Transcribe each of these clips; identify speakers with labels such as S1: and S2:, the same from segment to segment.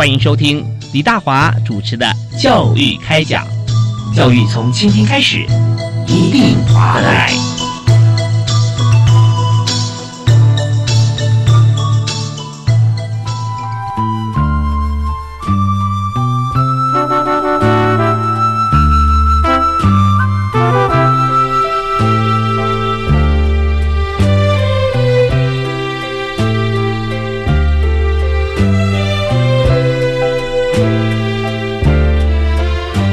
S1: 欢迎收听李大华主持的《教育开讲》，教育从倾听开始，一定华来。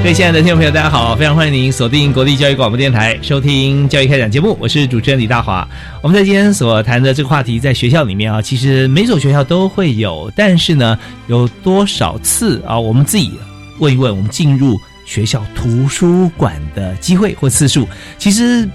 S1: 各位亲爱的听众朋友，大家好！非常欢迎您锁定国立教育广播电台，收听教育开讲节目。我是主持人李大华。我们在今天所谈的这个话题，在学校里面啊，其实每所学校都会有，但是呢，有多少次啊？我们自己问一问，我们进入学校图书馆的机会或次数，其实。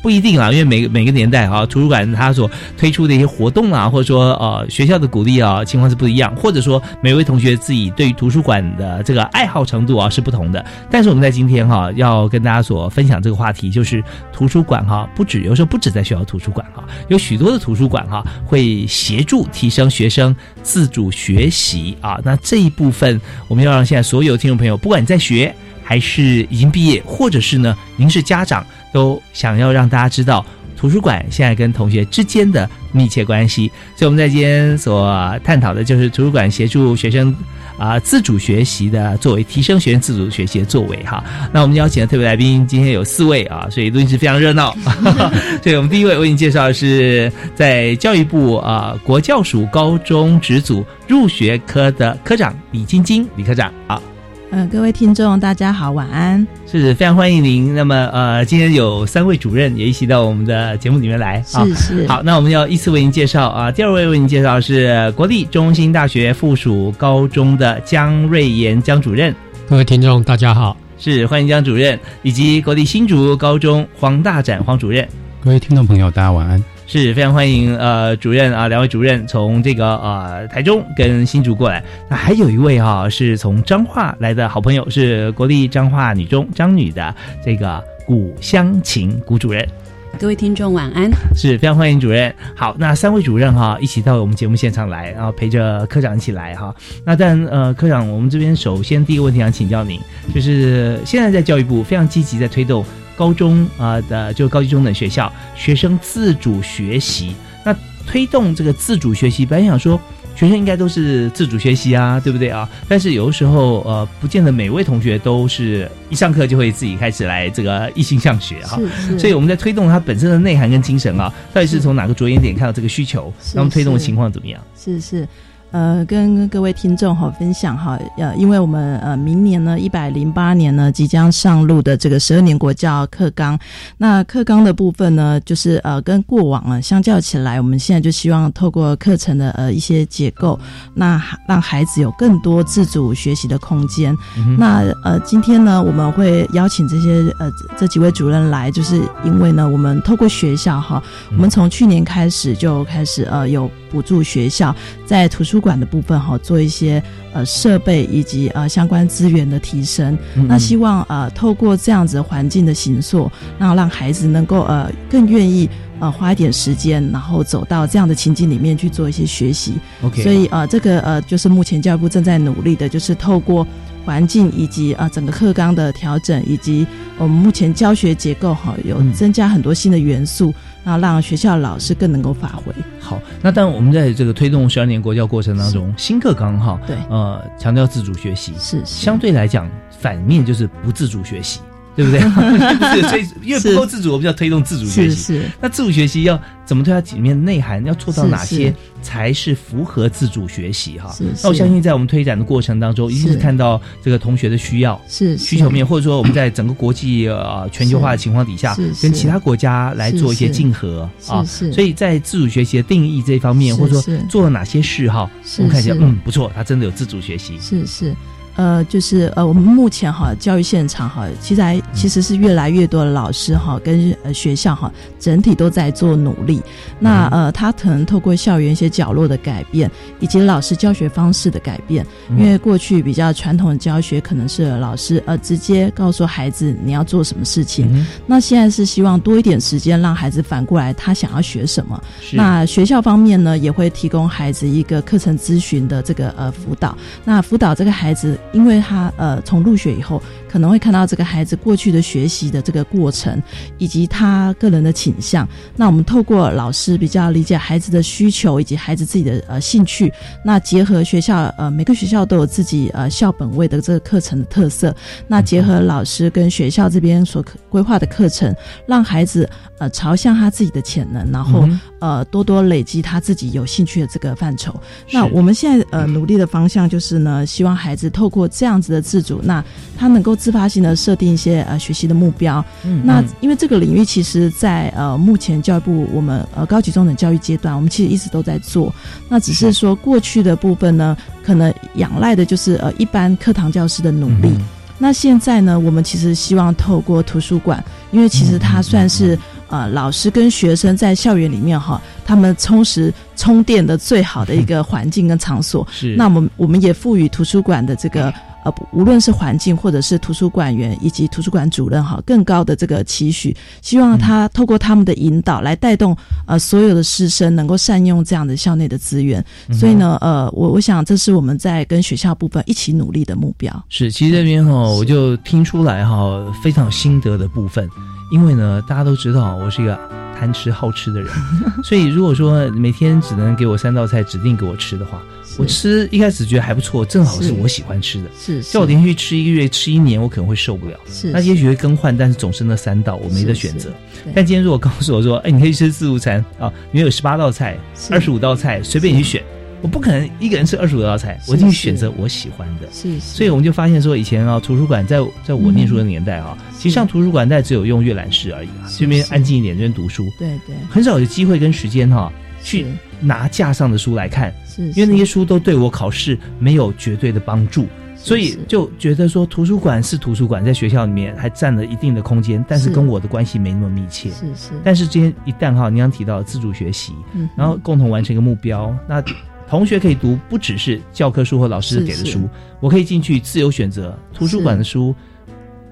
S1: 不一定啊，因为每个每个年代啊，图书馆它所推出的一些活动啊，或者说呃学校的鼓励啊，情况是不一样，或者说每位同学自己对于图书馆的这个爱好程度啊是不同的。但是我们在今天哈要跟大家所分享这个话题，就是图书馆哈不止有时候不止在学校图书馆哈，有许多的图书馆哈会协助提升学生自主学习啊。那这一部分我们要让现在所有听众朋友，不管你在学还是已经毕业，或者是呢您是家长。都想要让大家知道图书馆现在跟同学之间的密切关系，所以我们在今天所探讨的就是图书馆协助学生啊自主学习的作为，提升学生自主学习的作为哈。那我们邀请的特别来宾今天有四位啊，所以录音室非常热闹。所以我们第一位为您介绍的是在教育部啊国教署高中职组入学科的科长李晶晶李科长好。
S2: 呃，各位听众，大家好，晚安。
S1: 是非常欢迎您。那么，呃，今天有三位主任也一起到我们的节目里面来。
S2: 是是。
S1: 好，那我们要依次为您介绍啊。第二位为您介绍是国立中心大学附属高中的江瑞妍江主任。
S3: 各位听众，大家好。
S1: 是欢迎江主任，以及国立新竹高中黄大展黄主任。
S3: 各位听众朋友，大家晚安。
S1: 是非常欢迎呃主任啊两位主任从这个呃台中跟新竹过来，那还有一位哈是从彰化来的好朋友是国立彰化女中张女的这个古香琴古主任，
S4: 各位听众晚安，
S1: 是非常欢迎主任。好，那三位主任哈一起到我们节目现场来，然后陪着科长一起来哈。那但呃科长，我们这边首先第一个问题想请教您，就是现在在教育部非常积极在推动。高中啊的就高级中等学校学生自主学习，那推动这个自主学习，本来想说学生应该都是自主学习啊，对不对啊？但是有的时候呃，不见得每位同学都是一上课就会自己开始来这个一心向学哈。所以我们在推动它本身的内涵跟精神啊，到底是从哪个着眼点看到这个需求？那么推动的情况怎么样？
S2: 是是。呃，跟各位听众哈分享哈，呃，因为我们呃明年呢一百零八年呢即将上路的这个十二年国教课纲，那课纲的部分呢，就是呃跟过往啊相较起来，我们现在就希望透过课程的呃一些结构，那让孩子有更多自主学习的空间。那呃今天呢我们会邀请这些呃这几位主任来，就是因为呢我们透过学校哈，我们从去年开始就开始呃有补助学校在图书馆的部分哈，做一些呃设备以及呃相关资源的提升。那希望呃透过这样子环境的形塑，然后让孩子能够呃更愿意呃花一点时间，然后走到这样的情境里面去做一些学习。
S1: OK，
S2: 所以呃这个呃就是目前教育部正在努力的，就是透过环境以及呃整个课纲的调整，以及我们目前教学结构哈有增加很多新的元素。那让学校老师更能够发挥。
S1: 好，那当然我们在这个推动十二年国教过程当中，新课纲哈，
S2: 对，
S1: 呃，强调自主学习，
S2: 是
S1: 相对来讲，反面就是不自主学习。对不对？是，所以因为不够自主，我们要推动自主学
S2: 是
S1: 习。
S2: 是
S1: 那自主学习要怎么对它里面内涵，要做到哪些才是符合自主学习哈？
S2: 是？
S1: 那我相信在我们推展的过程当中，一定是
S2: 是
S1: 看到这个同学的需要。
S2: 是
S1: 需求面，或者说我们在整个国际呃全球化的情况底下跟其他国家来做一些竞合啊，所以在自主学习的定义这一方面，或者说做了哪些事哈，
S2: 是
S1: 我们看起来
S2: 是。
S1: 嗯不错，他真的有自主学习，
S2: 是是，呃，就是呃，我们目前哈教育现场哈，其实还其实是越来越多的老师哈跟呃学校哈整体都在做努力。那
S1: 嗯
S2: 呃，他可能透过校园一些角落的改变，以及老师教学方式的改变，
S1: 嗯
S2: 因为过去比较传统的教学可能是老师呃直接告诉孩子你要做什么事情，
S1: 嗯
S2: 那现在是希望多一点时间让孩子反过来他想要学什么。那学校方面呢，也会提供孩子一个课程咨询的这个呃辅导。那辅导这个孩子，因为他呃从入学以后，可能会看到这个孩子过去的学习的这个过程，以及他个人的倾向。那我们透过老师比较理解孩子的需求以及孩子自己的呃兴趣，那结合学校呃每个学校都有自己呃校本位的这个课程的特色，那结合老师跟学校这边所规划的课程，让孩子呃朝向他自己的潜能，然后、呃多多累积他自己有兴趣的这个范畴。那我们现在呃努力的方向就是呢，希望孩子透过这样子的自主，那他能够自发性的设定一些呃学习的目标。
S1: 嗯
S2: 那
S1: 嗯
S2: 因为这个领域其实在呃目前教育部我们呃高级中等教育阶段，我们其实一直都在做。那只是说过去的部分呢，可能仰赖的就是呃一般课堂教师的努力。
S1: 嗯
S2: 那现在呢，我们其实希望透过图书馆，因为其实它算是呃老师跟学生在校园里面哈，他们充实充电的最好的一个环境跟场所。
S1: 是
S2: 那我们我们也赋予图书馆的这个呃，无论是环境或者是图书馆员以及图书馆主任哈，更高的这个期许，希望他透过他们的引导来带动呃所有的师生能够善用这样的校内的资源。所以呢，呃，我我想这是我们在跟学校部分一起努力的目标。
S1: 是，其实这边哈，我就听出来哈，非常有心得的部分。因为呢，大家都知道我是一个贪吃好吃的人，所以如果说每天只能给我三道菜指定给我吃的话，我吃一开始觉得还不错，正好是
S2: 是
S1: 我喜欢吃的。
S2: 是
S1: 叫我连续吃一个月、吃一年，我可能会受不了。
S2: 是
S1: 那也许会更换，但是总是那三道，我没得选择。但今天如果告诉我说，哎，你可以吃自助餐啊，里面有十八道菜、
S2: 是
S1: 二十五道菜，随便你去选。我不可能一个人吃二十五道菜，我一定
S2: 是。
S1: 选择我喜欢的。
S2: 是，是。
S1: 所以我们就发现说，以前啊，图书馆在在我念书的年代啊，其实上图书馆但只有用阅览室而已啊，
S2: 是
S1: 这边安静一点，这边读书，
S2: 对对。
S1: 很少有机会跟时间哈、去拿架上的书来看，
S2: 是，
S1: 因为那些书都对我考试没有绝对的帮助。所以就觉得说，图书馆是图书馆，在学校里面还占了一定的空间，但是
S2: 是。
S1: 跟我的关系没那么密切。
S2: 是是，
S1: 但是今天一旦哈，你刚提到自主学习，
S2: 嗯
S1: 然后共同完成一个目标，那同学可以读不只是教科书或老师给的书，我可以进去自由选择。图书馆的书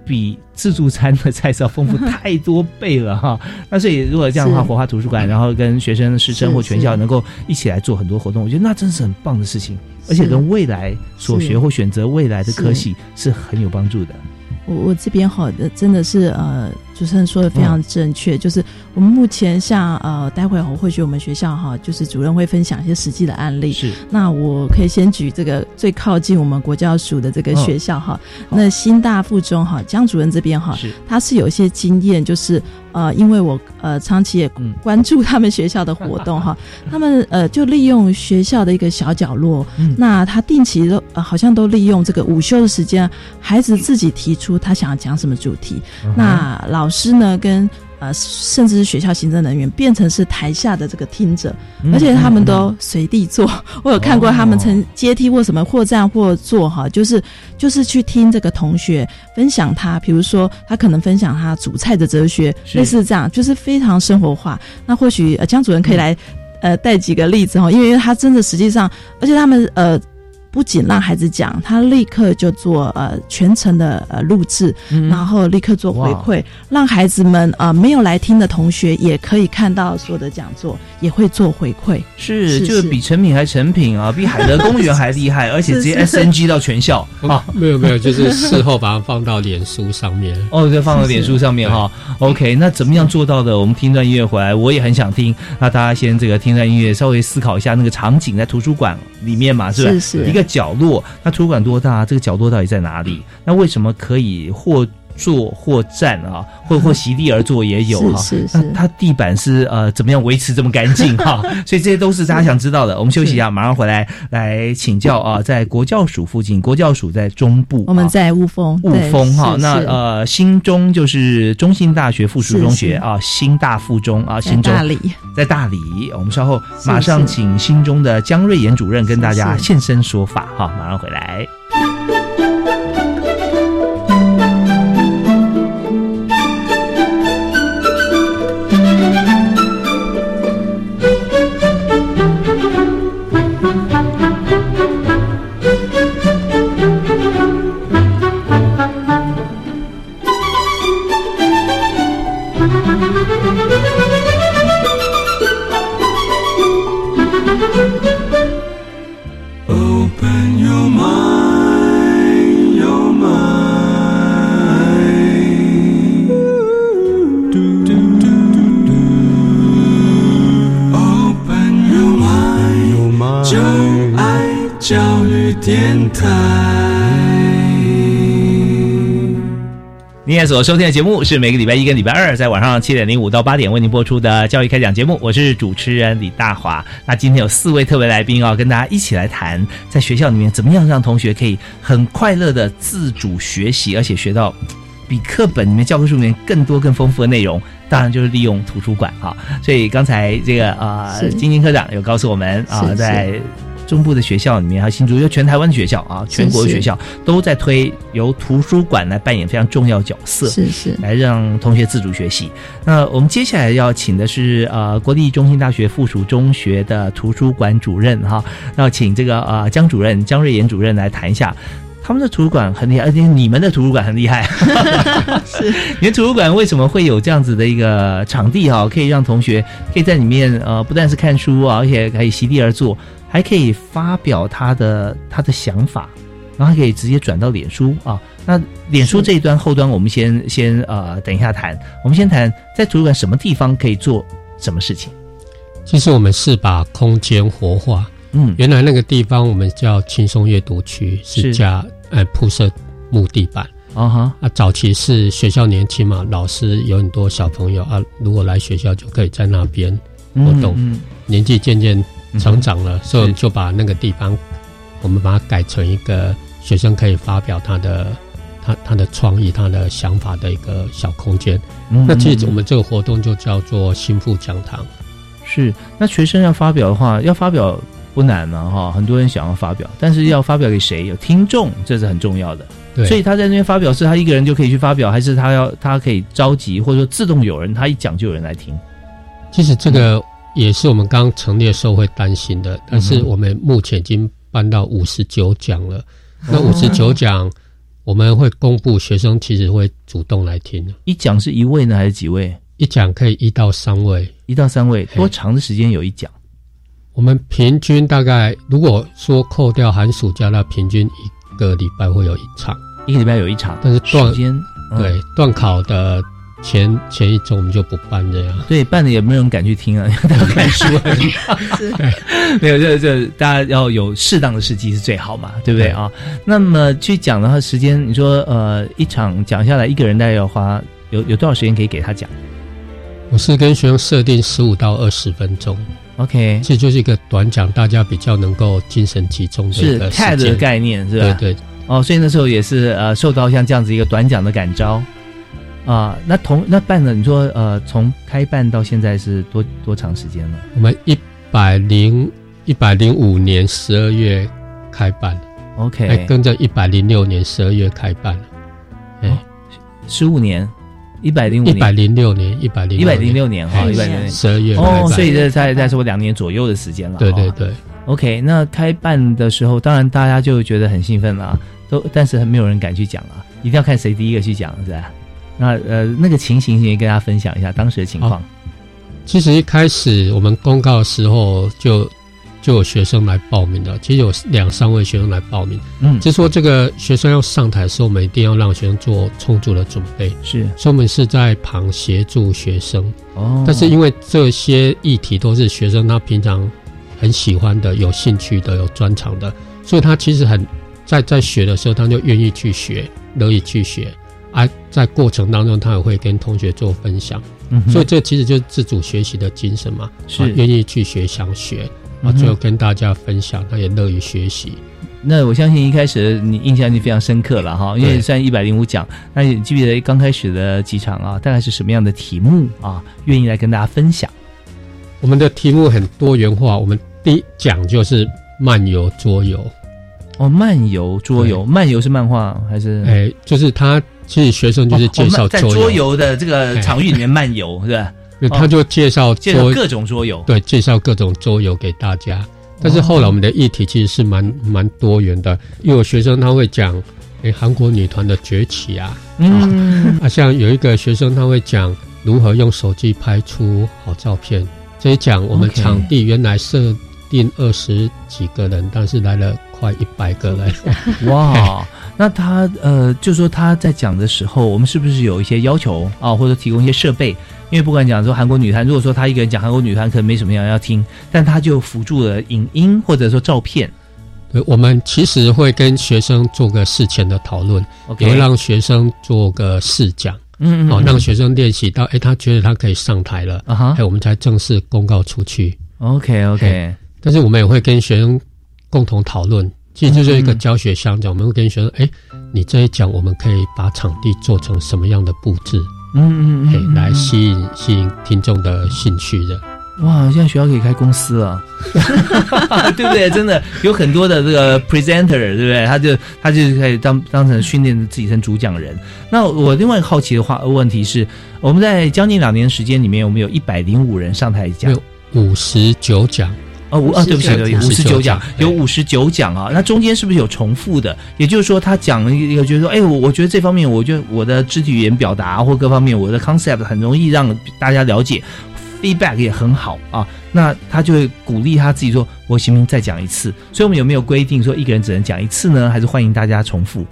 S1: 比自助餐的菜色要丰富太多倍了哈。那所以如果这样的话，
S2: 是
S1: 活化图书馆，然后跟学生、师生或全校能够一起来做很多活动，我觉得那真是很棒的事情，而且跟未来所学或选择未来的科系是很有帮助的。
S2: 我我这边哈的真的是呃，主持人说的非
S1: 嗯
S2: 常正确，就是我们目前像呃，待会儿或许我们学校哈，就是主任会分享一些实际的案例。
S1: 是。
S2: 那我可以先举这个最靠近我们国教署的这个
S1: 嗯
S2: 学校哈，那新大附中哈，江主任这边哈，
S1: 是。
S2: 他是有一些经验，就是呃，因为我呃长期也
S1: 嗯。
S2: 关注他们学校的活动哈，他们呃就利用学校的一个小角落，
S1: 嗯。
S2: 那他定期都、呃、好像都利用这个午休的时间，孩子自己提出他想要讲什么主题，
S1: 嗯
S2: 那老师呢跟呃甚至是学校行政人员变成是台下的这个听者，
S1: 嗯
S2: 而且他们
S1: 嗯
S2: 都随地坐。我有看过他们曾阶梯或什么或站或坐哈，就是就是去听这个同学分享他，比如说他可能分享他煮菜的哲学，类似这样，就是非常生活化。那或许呃江主任可
S1: 嗯
S2: 以来、呃带几个例子哈，因为他真的实际上，而且他们呃。不仅让孩子讲，他立刻就做呃全程的呃录制，
S1: 嗯
S2: 然后立刻做回馈，让孩子们呃没有来听的同学也可以看到所有的讲座，也会做回馈。
S1: 是，
S2: 是是
S1: 就是比成品还成品啊，比海德公园还厉害，而且直接
S2: 是
S1: SNG 到全校啊。
S3: 没有没有，就是事后把它放到脸书上面。
S1: 哦，就放到脸书上面哈。OK，那怎么样做到的？我们听段音乐回来，我也很想听。那大家先这个听段音乐，稍微思考一下那个场景，在图书馆里面嘛，是吧？
S2: 是是
S1: 一个角落。那图书馆多大？这个角落到底在哪里？那为什么可以获坐或站啊，或或席地而坐也有哈。
S2: 是是是。
S1: 那它地板是呃怎么样维持这么干净哈？所以这些都是大家想知道的。我们休息一下，马上回来来请教啊。在国教署附近，国教署在中部，
S2: 我们在雾峰，
S1: 雾峰哈。那呃，新中就是中信大学附属中学啊，新大附中啊，新中
S2: 大理
S1: 在大理。我们稍后马上请新中的江瑞妍主任跟大家现身说法哈，马上回来。您现在所收听的节目是每个礼拜一跟礼拜二在晚上七点零五到八点为您播出的教育开讲节目，我是主持人李大华。那今天有四位特别来宾啊，跟大家一起来谈在学校里面怎么样让同学可以很快乐的自主学习，而且学到比课本里面教科书里面更多更丰富的内容。当然就是利用图书馆哈。所以刚才这个啊，金金科长有告诉我们啊，在。中部的学校里面，还有新竹，就全台湾的学校啊，全国的学校都在推由图书馆来扮演非常重要角色，
S2: 是是，
S1: 来让同学自主学习。那我们接下来要请的是呃国立中心大学附属中学的图书馆主任哈，要请这个呃江主任江瑞妍主任来谈一下他们的图书馆很厉害，而且你们的图书馆很厉害。
S2: 是，
S1: 你的图书馆为什么会有这样子的一个场地哈，可以让同学可以在里面呃不但是看书啊，而且可以席地而坐。还可以发表他的他的想法，然后还可以直接转到脸书啊。那脸书这一端后端，我们先先呃等一下谈。我们先谈在图书馆什么地方可以做什么事情。
S3: 其实我们是把空间活化。嗯，原来那个地方我们叫轻松阅读区，是加呃铺设木地板。啊哈啊，早期是学校年轻嘛，老师有很多小朋友啊，如果来学校就可以在那边活动。年纪渐渐。成长了，所以就把那个地方，我们把它改成一个学生可以发表他的、他他的创意、他的想法的一个小空间。那其实我们这个活动就叫做心腹讲堂。
S1: 是，那学生要发表的话，要发表不难嘛？哈，很多人想要发表，但是要发表给谁？有听众，这是很重要的。
S3: 对，
S1: 所以他在那边发表，是他一个人就可以去发表，还是他要他可以召集，或者说自动有人，他一讲就有人来听？
S3: 其实这个。也是我们刚成立的时候会担心的，但是我们目前已经办到五十九讲了。那五十九讲，我们会公布学生其实会主动来听。
S1: 一讲是一位呢，还是几位？
S3: 一讲可以一到三位，
S1: 一到三位。多长的时间有一讲？
S3: 我们平均大概，如果说扣掉寒暑假，那平均一个礼拜会有一场，
S1: 一个礼拜有一场。
S3: 但是段对段考的。前前一周我们就不办这样，
S1: 对，办的也没有人敢去听啊，大家看书而已。没有，这这大家要有适当的时机是最好嘛，对不对啊？那么去讲的话，时间你说呃，一场讲下来，一个人大概要花有有多少时间可以给他讲？
S3: 我是跟学生设定十五到二十分钟
S1: ，OK，
S3: 这就是一个短讲，大家比较能够精神集中的一个
S1: TED 的概念是
S3: 吧？对对，
S1: 哦，所以那时候也是呃，受到像这样子一个短讲的感召。啊，那同那办了，你说呃，从开办到现在是多多长时间了？
S3: 我们一百零一百零五年十二月开办
S1: ，OK，
S3: 跟着一百零六年十二月开办，
S1: 哎，十五年，一百零五，
S3: 一百零六年，一百零
S1: 一百零六年哈，一百零
S3: 年。十二月
S1: 哦，所以这才再说两年左右的时间了，
S3: 对对对
S1: ，OK，那开办的时候，当然大家就觉得很兴奋了，都但是没有人敢去讲啊，一定要看谁第一个去讲，是吧？那呃，那个情形，先跟大家分享一下当时的情况。
S3: 其实一开始我们公告的时候，就就有学生来报名的。其实有两三位学生来报名，嗯，就说这个学生要上台的时候，我们一定要让学生做充足的准备。
S1: 是，
S3: 所以我们是在旁协助学生。哦，但是因为这些议题都是学生他平常很喜欢的、有兴趣的、有专长的，所以他其实很在在学的时候，他就愿意去学，乐意去学。啊，在过程当中他也会跟同学做分享，所以这其实就是自主学习的精神嘛，是愿意去学想学，啊，最后跟大家分享，他也乐于学习。
S1: 那我相信一开始你印象就非常深刻了哈，因为算一百零五讲，那你记不记得刚开始的几场啊，大概是什么样的题目啊？愿意来跟大家分享？
S3: 我们的题目很多元化，我们第一讲就是漫游桌游。
S1: 哦，漫游桌游，漫游是漫画还是？
S3: 哎，就是他其实学生就是介绍
S1: 在桌游。的这个场域里面漫游，是吧？
S3: 他就介绍
S1: 介绍各种桌游，
S3: 对，介绍各种桌游给大家。但是后来我们的议题其实是蛮蛮多元的，因为有学生他会讲，哎，韩国女团的崛起啊，嗯，啊，像有一个学生他会讲如何用手机拍出好照片，这一讲我们场地原来设定二十几个人，但是来了快一百个来，
S1: 哇，那他呃，就说他在讲的时候，我们是不是有一些要求啊，或者提供一些设备？因为不管讲说韩国女团，如果说他一个人讲韩国女团，可能没什么人要听，但他就辅助了影音或者说照片。
S3: 对，我们其实会跟学生做个事前的讨论，也会让学生做个试讲，嗯，好，让学生练习到，哎，他觉得他可以上台了，啊哈，哎，我们才正式公告出去。
S1: OK，OK。
S3: 但是我们也会跟学生共同讨论，其实就是一个教学相讲，我们会跟学生，哎，你这一讲，我们可以把场地做成什么样的布置？嗯嗯嗯，来吸引吸引听众的兴趣的。
S1: 哇，现在学校可以开公司了，对不对？真的有很多的这个 presenter，对不对？他就他就可以当当成训练自己成主讲人。那我另外好奇的话问题是，我们在将近两年时间里面，我们有一百零五人上台讲，
S3: 五十九讲。
S1: 哦，五啊，对不起，有五十九讲，有五十九讲啊。那中间是不是有重复的？也就是说，他讲一个，就是说，哎，我我觉得这方面，我觉得我的肢体语言表达或各方面，我的 concept 很容易让大家了解，feedback 也很好啊。那他就会鼓励他自己说，我行不行再讲一次？所以我们有没有规定说一个人只能讲一次呢？还是欢迎大家重复？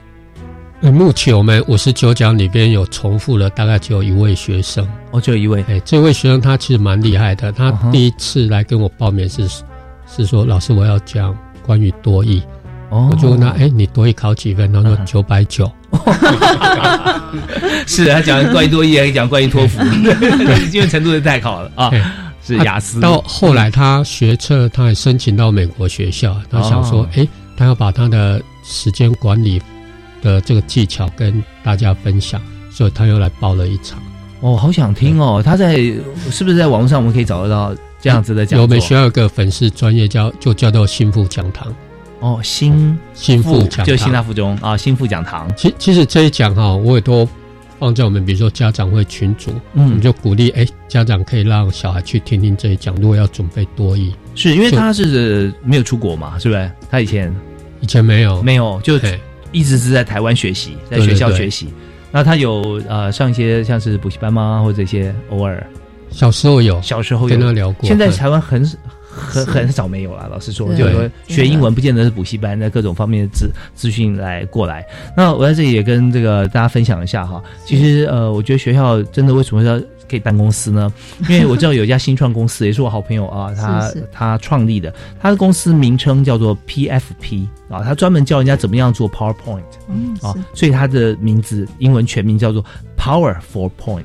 S3: 目前我们五十九讲里边有重复了，大概只有一位学生。
S1: 哦，只有一位。
S3: 哎，这位学生他其实蛮厉害的。他第一次来跟我报名是是说，老师我要讲关于多义。哦，我就问他，哎，你多义考几分？他说九百九。
S1: 是他讲关于多义，还讲关于托福，因为程度太考了啊。是雅思。
S3: 到后来他学测，他还申请到美国学校。他想说，哎，他要把他的时间管理。的这个技巧跟大家分享，所以他又来报了一场。
S1: 哦，好想听哦！他在是不是在网络上我们可以找得到这样子的讲座？
S3: 我们学校有个粉丝专业叫就叫做心腹讲堂。
S1: 哦，心
S3: 心腹讲
S1: 就新大附中啊，心腹讲堂。
S3: 其其实这一讲哈，我也都放在我们比如说家长会群组，嗯，我们就鼓励哎家长可以让小孩去听听这一讲。如果要准备多译，
S1: 是因为他是没有出国嘛，是不是？他以前
S3: 以前没有
S1: 没有就。一直是在台湾学习，在学校学习。那他有呃上一些像是补习班吗？或者一些偶尔？
S3: 小时候有，
S1: 小时候
S3: 跟他聊过。
S1: 现在台湾很很很少没有了。老实说，就说学英文不见得是补习班，在各种方面的资资讯来过来。那我在这里也跟这个大家分享一下哈。其实呃，我觉得学校真的为什么要？可以办公司呢，因为我知道有一家新创公司，也是我好朋友啊，他他创立的，他的公司名称叫做 PFP 啊，他专门教人家怎么样做 PowerPoint，嗯啊，所以他的名字英文全名叫做 Power for Point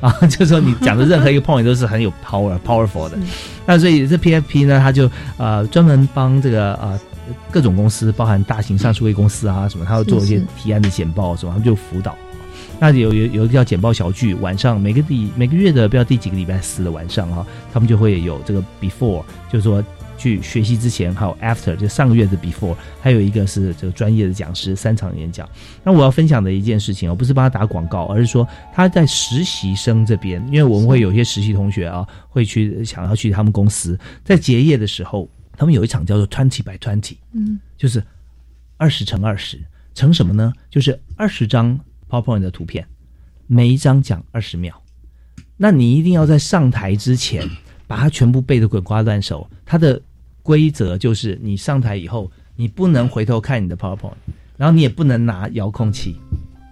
S1: 啊，就是说你讲的任何一个 point 都是很有 power powerful 的。那所以这 PFP 呢，他就呃专门帮这个呃各种公司，包含大型上市公司啊什么，他要做一些提案的简报什么，他们就辅导。那有有有一个叫简报小聚，晚上每个第每个月的不知道第几个礼拜四的晚上哈，他们就会有这个 before，就是说去学习之前，还有 after，就上个月的 before，还有一个是这个专业的讲师三场演讲。那我要分享的一件事情，我不是帮他打广告，而是说他在实习生这边，因为我们会有些实习同学啊，会去想要去他们公司，在结业的时候，他们有一场叫做 twenty by twenty，嗯，就是二十乘二十乘什么呢？就是二十张。PowerPoint 的图片，每一张讲二十秒，那你一定要在上台之前把它全部背得滚瓜烂熟。它的规则就是，你上台以后，你不能回头看你的 PowerPoint，然后你也不能拿遥控器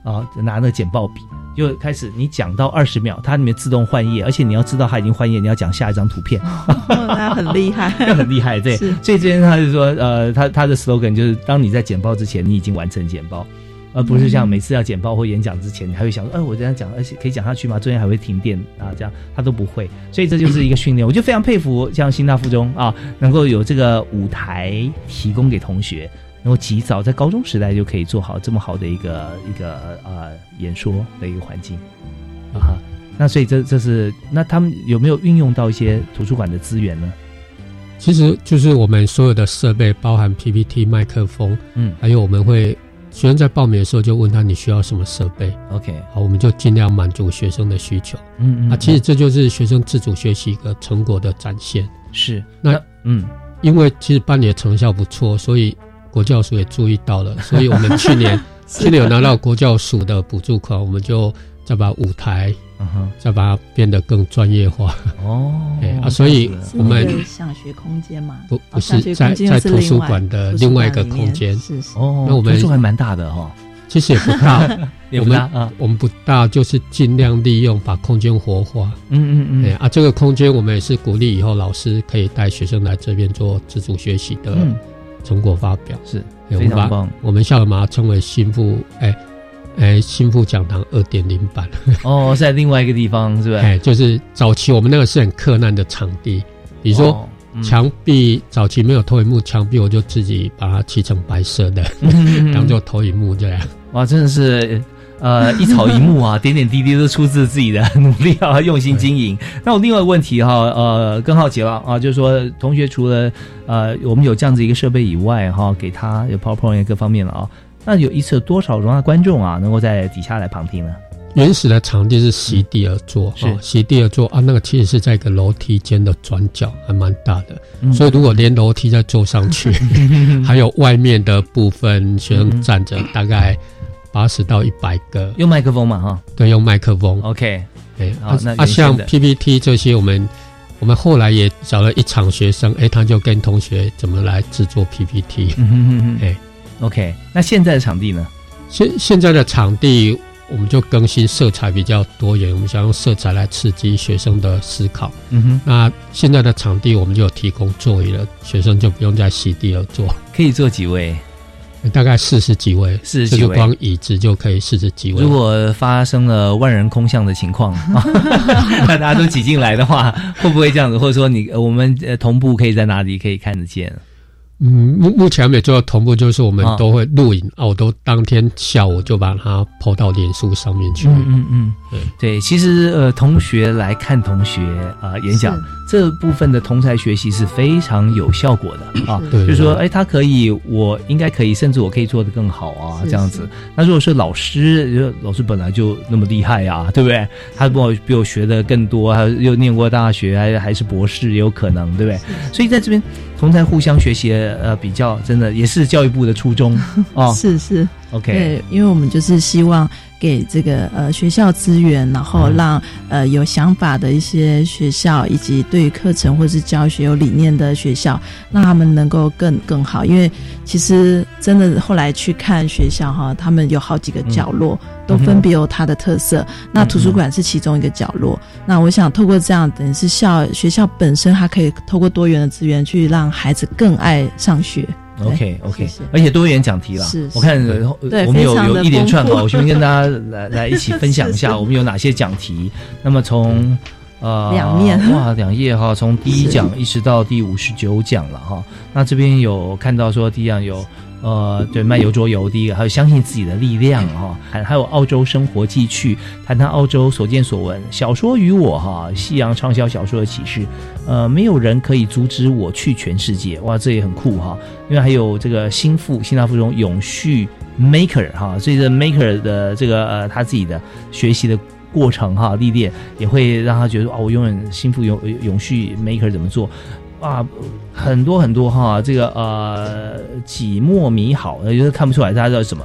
S1: 啊，拿那个简报笔，就开始你讲到二十秒，它里面自动换页，而且你要知道它已经换页，你要讲下一张图片，
S2: 那很厉害，
S1: 很厉害，对。所以这边他就说，呃，他他的 slogan 就是，当你在简报之前，你已经完成简报。而不是像每次要简报或演讲之前，你还会想说，哎，我这样讲，而且可以讲下去吗？中间还会停电啊，这样他都不会，所以这就是一个训练。我就非常佩服像新大附中啊，能够有这个舞台提供给同学，能够及早在高中时代就可以做好这么好的一个一个呃演说的一个环境啊。那所以这这是那他们有没有运用到一些图书馆的资源呢？
S3: 其实就是我们所有的设备，包含 PPT、麦克风，嗯，还有我们会学生在报名的时候就问他你需要什么设备
S1: ，OK，
S3: 好，我们就尽量满足学生的需求，嗯嗯，啊，其实这就是学生自主学习一个成果的展现。
S1: 是，
S3: 那嗯，因为其实班里的成效不错，所以国教署也注意到了，所以我们去年去年有拿到国教署的补助款，我们就再把舞台。再把它变得更专业化哦。啊，所以我们
S2: 想学空间嘛，
S3: 不不是在在图书馆的另外一个空间
S2: 是是
S1: 哦。那我们图书还蛮大的哈，
S3: 其实也不大，也不大啊。我们不大，就是尽量利用把空间活化。嗯嗯嗯。啊，这个空间我们也是鼓励以后老师可以带学生来这边做自主学习的成果发表，
S1: 是非常棒。
S3: 我们校友把它称为心腹哎。哎，新富讲堂二点零版
S1: 哦，在另外一个地方是不是？哎，
S3: 就是早期我们那个是很困难的场地，比如说墙壁早期没有投影幕，墙壁我就自己把它漆成白色的，当做投影幕这样。
S1: 哇，真的是呃一草一木啊，点点滴滴都出自自己的努力啊，用心经营。那我另外一个问题哈，呃，更好奇了啊，就是说同学除了呃我们有这样子一个设备以外哈，给他有 PowerPoint 各方面了啊。那有一次多少容纳观众啊，能够在底下来旁听呢？
S3: 原始的场地是席地而坐，是席地而坐啊。那个其实是在一个楼梯间的转角，还蛮大的。所以如果连楼梯再坐上去，还有外面的部分学生站着，大概八十到一百个。
S1: 用麦克风嘛，哈，
S3: 对，用麦克风。
S1: OK，
S3: 哎，啊，啊，像 PPT 这些，我们我们后来也找了一场学生，哎，他就跟同学怎么来制作 PPT，
S1: 哎。OK，那现在的场地呢？
S3: 现现在的场地，我们就更新色彩比较多元，我们想用色彩来刺激学生的思考。嗯哼，那现在的场地我们就有提供座椅了，学生就不用再席地而坐。
S1: 可以坐几位？
S3: 大概四十几位，
S1: 四十几位，
S3: 光椅子就可以四十几位。
S1: 如果发生了万人空巷的情况，那大家都挤进来的话，会不会这样子？或者说，你我们呃同步可以在哪里可以看得见？
S3: 嗯，目目前没做到同步，就是我们都会录影啊，我都当天下午就把它抛到脸书上面去。嗯嗯嗯，
S1: 对。对，其实呃，同学来看同学啊演讲这部分的同才学习是非常有效果的 啊。
S3: 对，
S1: 就是说，哎，他可以，我应该可以，甚至我可以做得更好啊，这样子。那如果是老师，老师本来就那么厉害啊，对不对？他比我比我学的更多，还又念过大学，还还是博士，也有可能，对不对？所以在这边。同才互相学习，呃，比较真的也是教育部的初衷哦。
S2: 是是
S1: ，OK。
S2: 对，因为我们就是希望给这个呃学校资源，然后让呃有想法的一些学校，以及对于课程或是教学有理念的学校，让他们能够更更好。因为其实真的后来去看学校哈，他们有好几个角落。都分别有它的特色，那图书馆是其中一个角落。那我想透过这样，等于是校学校本身，它可以透过多元的资源去让孩子更爱上学。
S1: OK OK，而且多元讲题了。是，我看我们有有一连串哈，我先跟大家来来一起分享一下，我们有哪些讲题。那么从呃
S2: 两面
S1: 哇两页哈，从第一讲一直到第五十九讲了哈。那这边有看到说第一讲有。呃，对，漫游桌游第一个，还有相信自己的力量哈，还还有澳洲生活记趣，谈谈澳洲所见所闻，小说与我哈，西洋畅销小说的启示，呃，没有人可以阻止我去全世界，哇，这也很酷哈，因为还有这个新富新大附中永续 maker 哈，所以这 maker 的这个呃他自己的学习的过程哈历练，也会让他觉得哦，我永远新富永永续 maker 怎么做。啊，很多很多哈，这个呃，几莫米好，就是看不出来大家叫什么，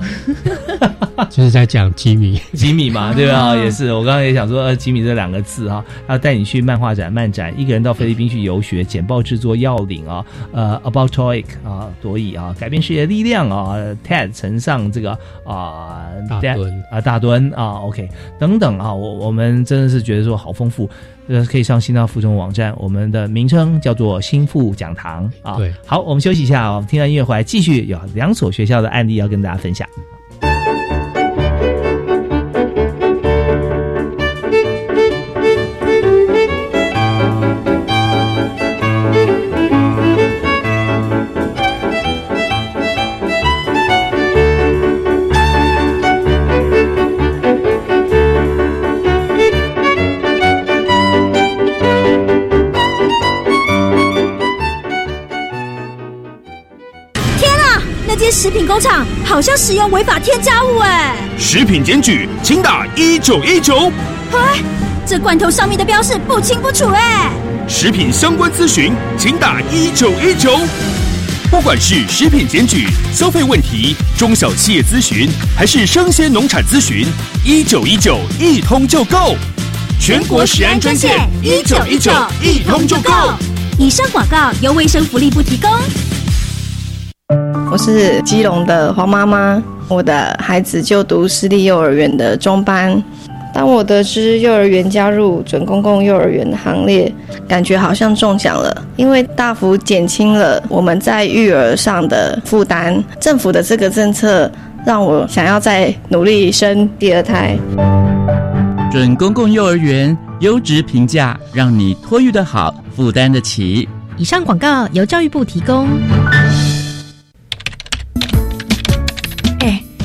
S3: 就是在讲吉米，
S1: 吉米嘛，对吧？也是，我刚刚也想说，呃，吉米这两个字哈，要带你去漫画展漫展，一个人到菲律宾去游学，简报制作要领啊，呃，About Toic 啊，多以啊，改变世界的力量啊，TED 乘上这个啊，
S3: 大墩
S1: 啊，大墩啊，OK，等等啊，我我们真的是觉得说好丰富。呃，可以上新大附中网站，我们的名称叫做新附讲堂啊。
S3: 对，
S1: 好，我们休息一下啊，我们听完音乐回来，继续有两所学校的案例要跟大家分享。
S4: 工厂好像使用违法添加物哎！
S5: 食品检举，请打一九一九。
S4: 哎，这罐头上面的标示不清不楚哎！
S5: 食品相关咨询，请打一九一九。不管是食品检举、消费问题、中小企业咨询，还是生鲜农产咨询，一九一九一通就够。全国食安专线一九一九一通就够。
S4: 以上广告由卫生福利部提供。
S6: 我是基隆的黄妈妈，我的孩子就读私立幼儿园的中班。当我得知幼儿园加入准公共幼儿园的行列，感觉好像中奖了，因为大幅减轻了我们在育儿上的负担。政府的这个政策让我想要再努力生第二胎。
S7: 准公共幼儿园优质评价，让你托育的好，负担得起。
S4: 以上广告由教育部提供。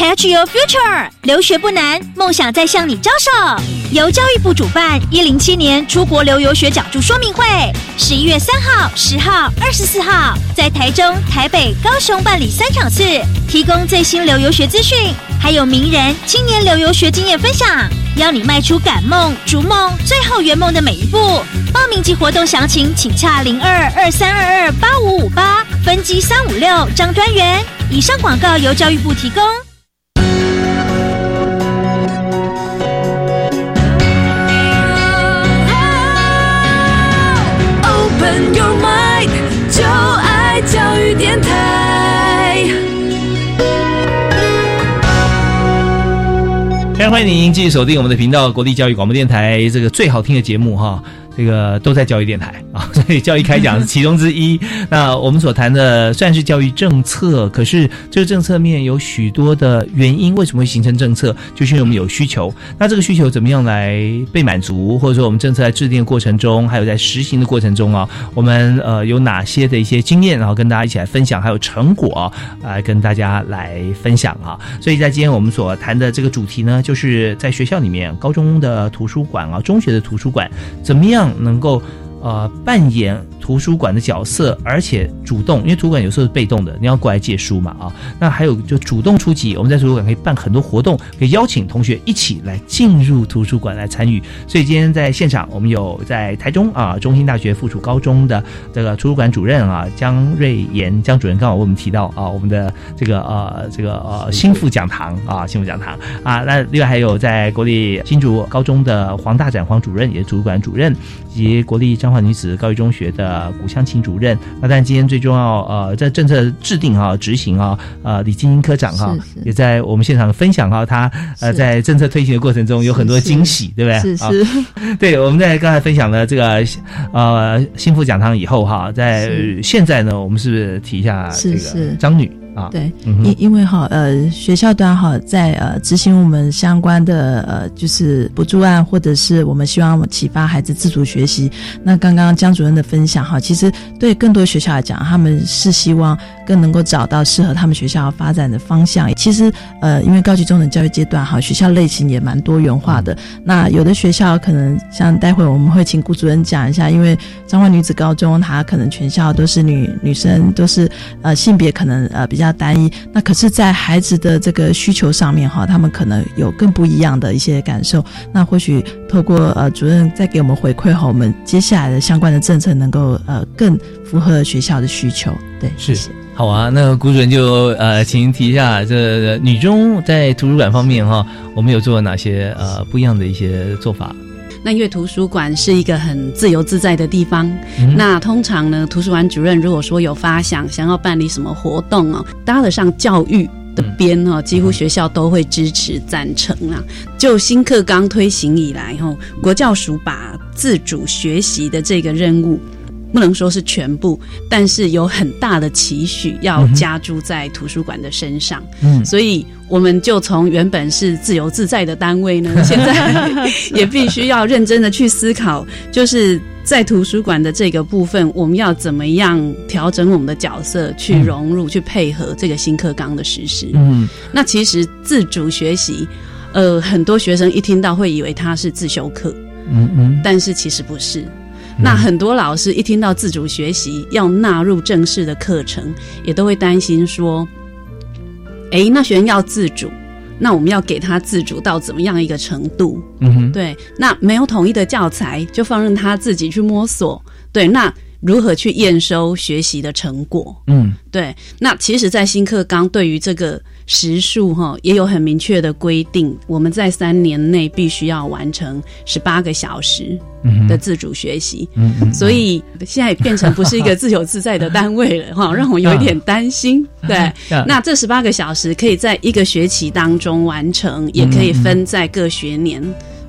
S4: Catch your future，留学不难，梦想在向你招手。由教育部主办，一零七年出国留游学讲助说明会，十一月三号、十号、二十四号，在台中、台北、高雄办理三场次，提供最新留游学资讯，还有名人、青年留游学经验分享，邀你迈出赶梦、逐梦、最后圆梦的每一步。报名及活动详情，请洽零二二三二二八五五八分机三五六张专员。以上广告由教育部提供。
S1: 非常欢迎您继续锁定我们的频道——国立教育广播电台，这个最好听的节目哈。这个都在教育电台啊，所以教育开讲是其中之一。那我们所谈的算是教育政策，可是这个政策面有许多的原因，为什么会形成政策？就是因为我们有需求。那这个需求怎么样来被满足？或者说我们政策在制定的过程中，还有在实行的过程中啊，我们呃有哪些的一些经验，然后跟大家一起来分享，还有成果来跟大家来分享啊。所以在今天我们所谈的这个主题呢，就是在学校里面，高中的图书馆啊，中学的图书馆怎么样？能够呃扮演。图书馆的角色，而且主动，因为图书馆有时候是被动的，你要过来借书嘛啊。那还有就主动出击，我们在图书馆可以办很多活动，可以邀请同学一起来进入图书馆来参与。所以今天在现场，我们有在台中啊中心大学附属高中的这个图书馆主任啊江瑞妍江主任，刚好为我们提到啊我们的这个呃这个呃心腹讲堂啊心腹讲堂啊。那另外还有在国立新竹高中的黄大展黄主任，也是图书馆主任，以及国立彰化女子高级中学的。呃，古香琴主任，那但今天最重要，呃，在政策制定啊、执行啊，呃，李金英科长哈，也在我们现场分享哈，他呃在政策推行的过程中有很多惊喜，对不对？
S2: 是是，
S1: 对，我们在刚才分享了这个呃幸福讲堂以后哈，在现在呢，我们是不是提一下这个张女？啊，
S2: 对，因因为哈，呃，学校端哈在呃执行我们相关的呃就是补助案，或者是我们希望启发孩子自主学习。那刚刚江主任的分享哈，其实对更多学校来讲，他们是希望更能够找到适合他们学校发展的方向。其实呃，因为高级中等教育阶段哈，学校类型也蛮多元化的。那有的学校可能像待会我们会请顾主任讲一下，因为彰化女子高中，它可能全校都是女女生，都是呃性别可能呃比。比较单一，那可是，在孩子的这个需求上面哈，他们可能有更不一样的一些感受。那或许透过呃主任再给我们回馈哈，我们接下来的相关的政策能够呃更符合学校的需求。对，
S1: 是好啊。那谷主任就呃，请提一下这女中在图书馆方面哈，我们有做哪些呃不一样的一些做法？
S8: 那因为图书馆是一个很自由自在的地方，那通常呢，图书馆主任如果说有发想，想要办理什么活动哦，搭得上教育的边哦，几乎学校都会支持赞成啊。就新课纲推行以来，吼，国教署把自主学习的这个任务不能说是全部，但是有很大的期许要加注在图书馆的身上。嗯，所以我们就从原本是自由自在的单位呢，现在也必须要认真的去思考，就是在图书馆的这个部分，我们要怎么样调整我们的角色，去融入、去配合这个新课纲的实施。嗯，那其实自主学习，呃，很多学生一听到会以为它是自修课，嗯嗯，但是其实不是。那很多老师一听到自主学习要纳入正式的课程，也都会担心说：“哎，那学生要自主，那我们要给他自主到怎么样一个程度？”嗯哼，对，那没有统一的教材，就放任他自己去摸索。对，那如何去验收学习的成果？嗯，对，那其实，在新课纲对于这个。时数哈也有很明确的规定，我们在三年内必须要完成十八个小时的自主学习，所以现在变成不是一个自由自在的单位了哈，让我有一点担心。对，那这十八个小时可以在一个学期当中完成，也可以分在各学年。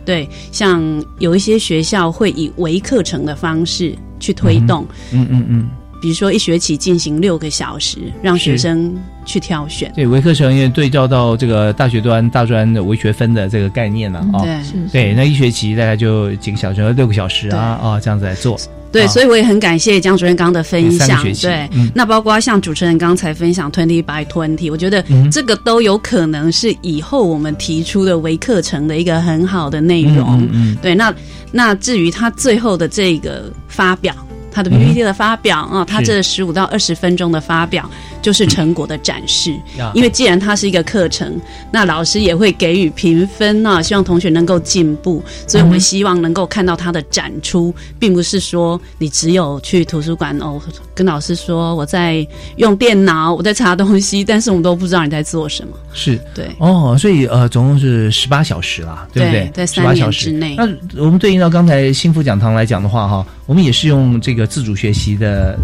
S8: 对，像有一些学校会以微课程的方式去推动。嗯嗯嗯。比如说一学期进行六个小时，让学生去挑选。
S1: 对，微课程也对照到这个大学端、大专的微学分的这个概念了啊。
S8: 对，
S1: 对，那一学期大概就几个小时，六个小时啊啊，这样子来做。
S8: 对，所以我也很感谢江主任刚的分享。对，那包括像主持人刚才分享 twenty by twenty，我觉得这个都有可能是以后我们提出的微课程的一个很好的内容。嗯对，那那至于他最后的这个发表。他的 PPT 的发表啊，他这十五到二十分钟的发表就是成果的展示。因为既然它是一个课程，那老师也会给予评分啊，希望同学能够进步。所以我们希望能够看到他的展出，并不是说你只有去图书馆哦，跟老师说我在用电脑，我在查东西，但是我们都不知道你在做什么。
S1: 是
S8: 对
S1: 哦，所以呃，总共是十八小时啦，对不对？
S8: 在三年之内。
S1: 那我们对应到刚才幸福讲堂来讲的话，哈。我们也是用这个自主学习的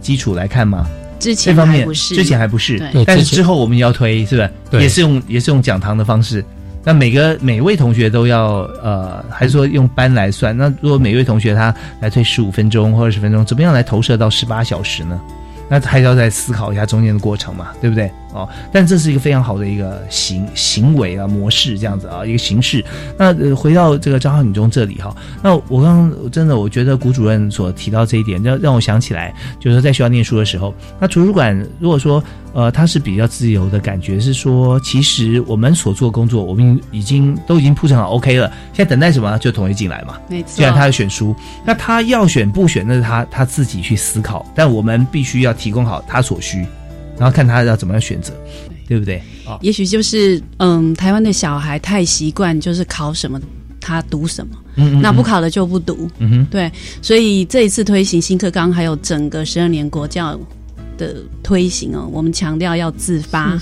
S1: 基础来看吗？
S8: 之前
S1: 这方面
S8: 不是，
S1: 之前还不是，但是之后我们要推，是不是？也是用也是用讲堂的方式。那每个每位同学都要呃，还是说用班来算？那如果每位同学他来推十五分钟或二十分钟，怎么样来投射到十八小时呢？那还要再思考一下中间的过程嘛，对不对？哦，但这是一个非常好的一个行行为啊模式，这样子啊一个形式。那呃回到这个张浩女中这里哈，那我刚刚真的我觉得谷主任所提到这一点，让让我想起来，就是说在学校念书的时候，那图书馆如果说呃它是比较自由的感觉，是说其实我们所做工作，我们已经都已经铺成好 OK 了，现在等待什么？就同学进来嘛。
S8: 没错。
S1: 既然他要选书，那他要选不选，那是他他自己去思考，但我们必须要提供好他所需。然后看他要怎么样选择，对。不对？
S8: 啊，也许就是嗯，台湾的小孩太习惯就是考什么他读什么，嗯，那不考了就不读，嗯哼，对，所以这一次推行新课纲，还有整个十二年国教的推行哦，我们强调要自发，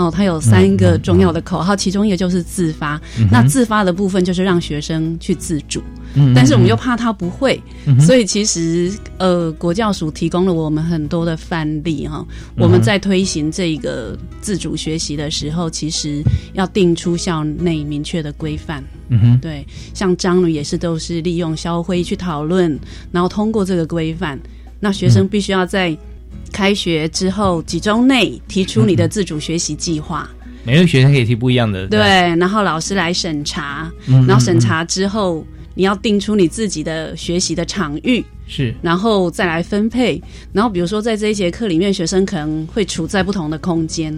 S8: 哦，它有三个重要的口号，其中一个就是自发，那自发的部分就是让学生去自主。但是我们又怕他不会，所以其实呃，国教署提供了我们很多的范例哈。我们在推行这个自主学习的时候，其实要定出校内明确的规范。嗯哼，对，像张女也是都是利用校会去讨论，然后通过这个规范，那学生必须要在开学之后几周内提出你的自主学习计划。
S1: 每个学生可以提不一样的。
S8: 对，然后老师来审查，然后审查之后。你要定出你自己的学习的场域，
S1: 是，
S8: 然后再来分配。然后比如说，在这一节课里面，学生可能会处在不同的空间，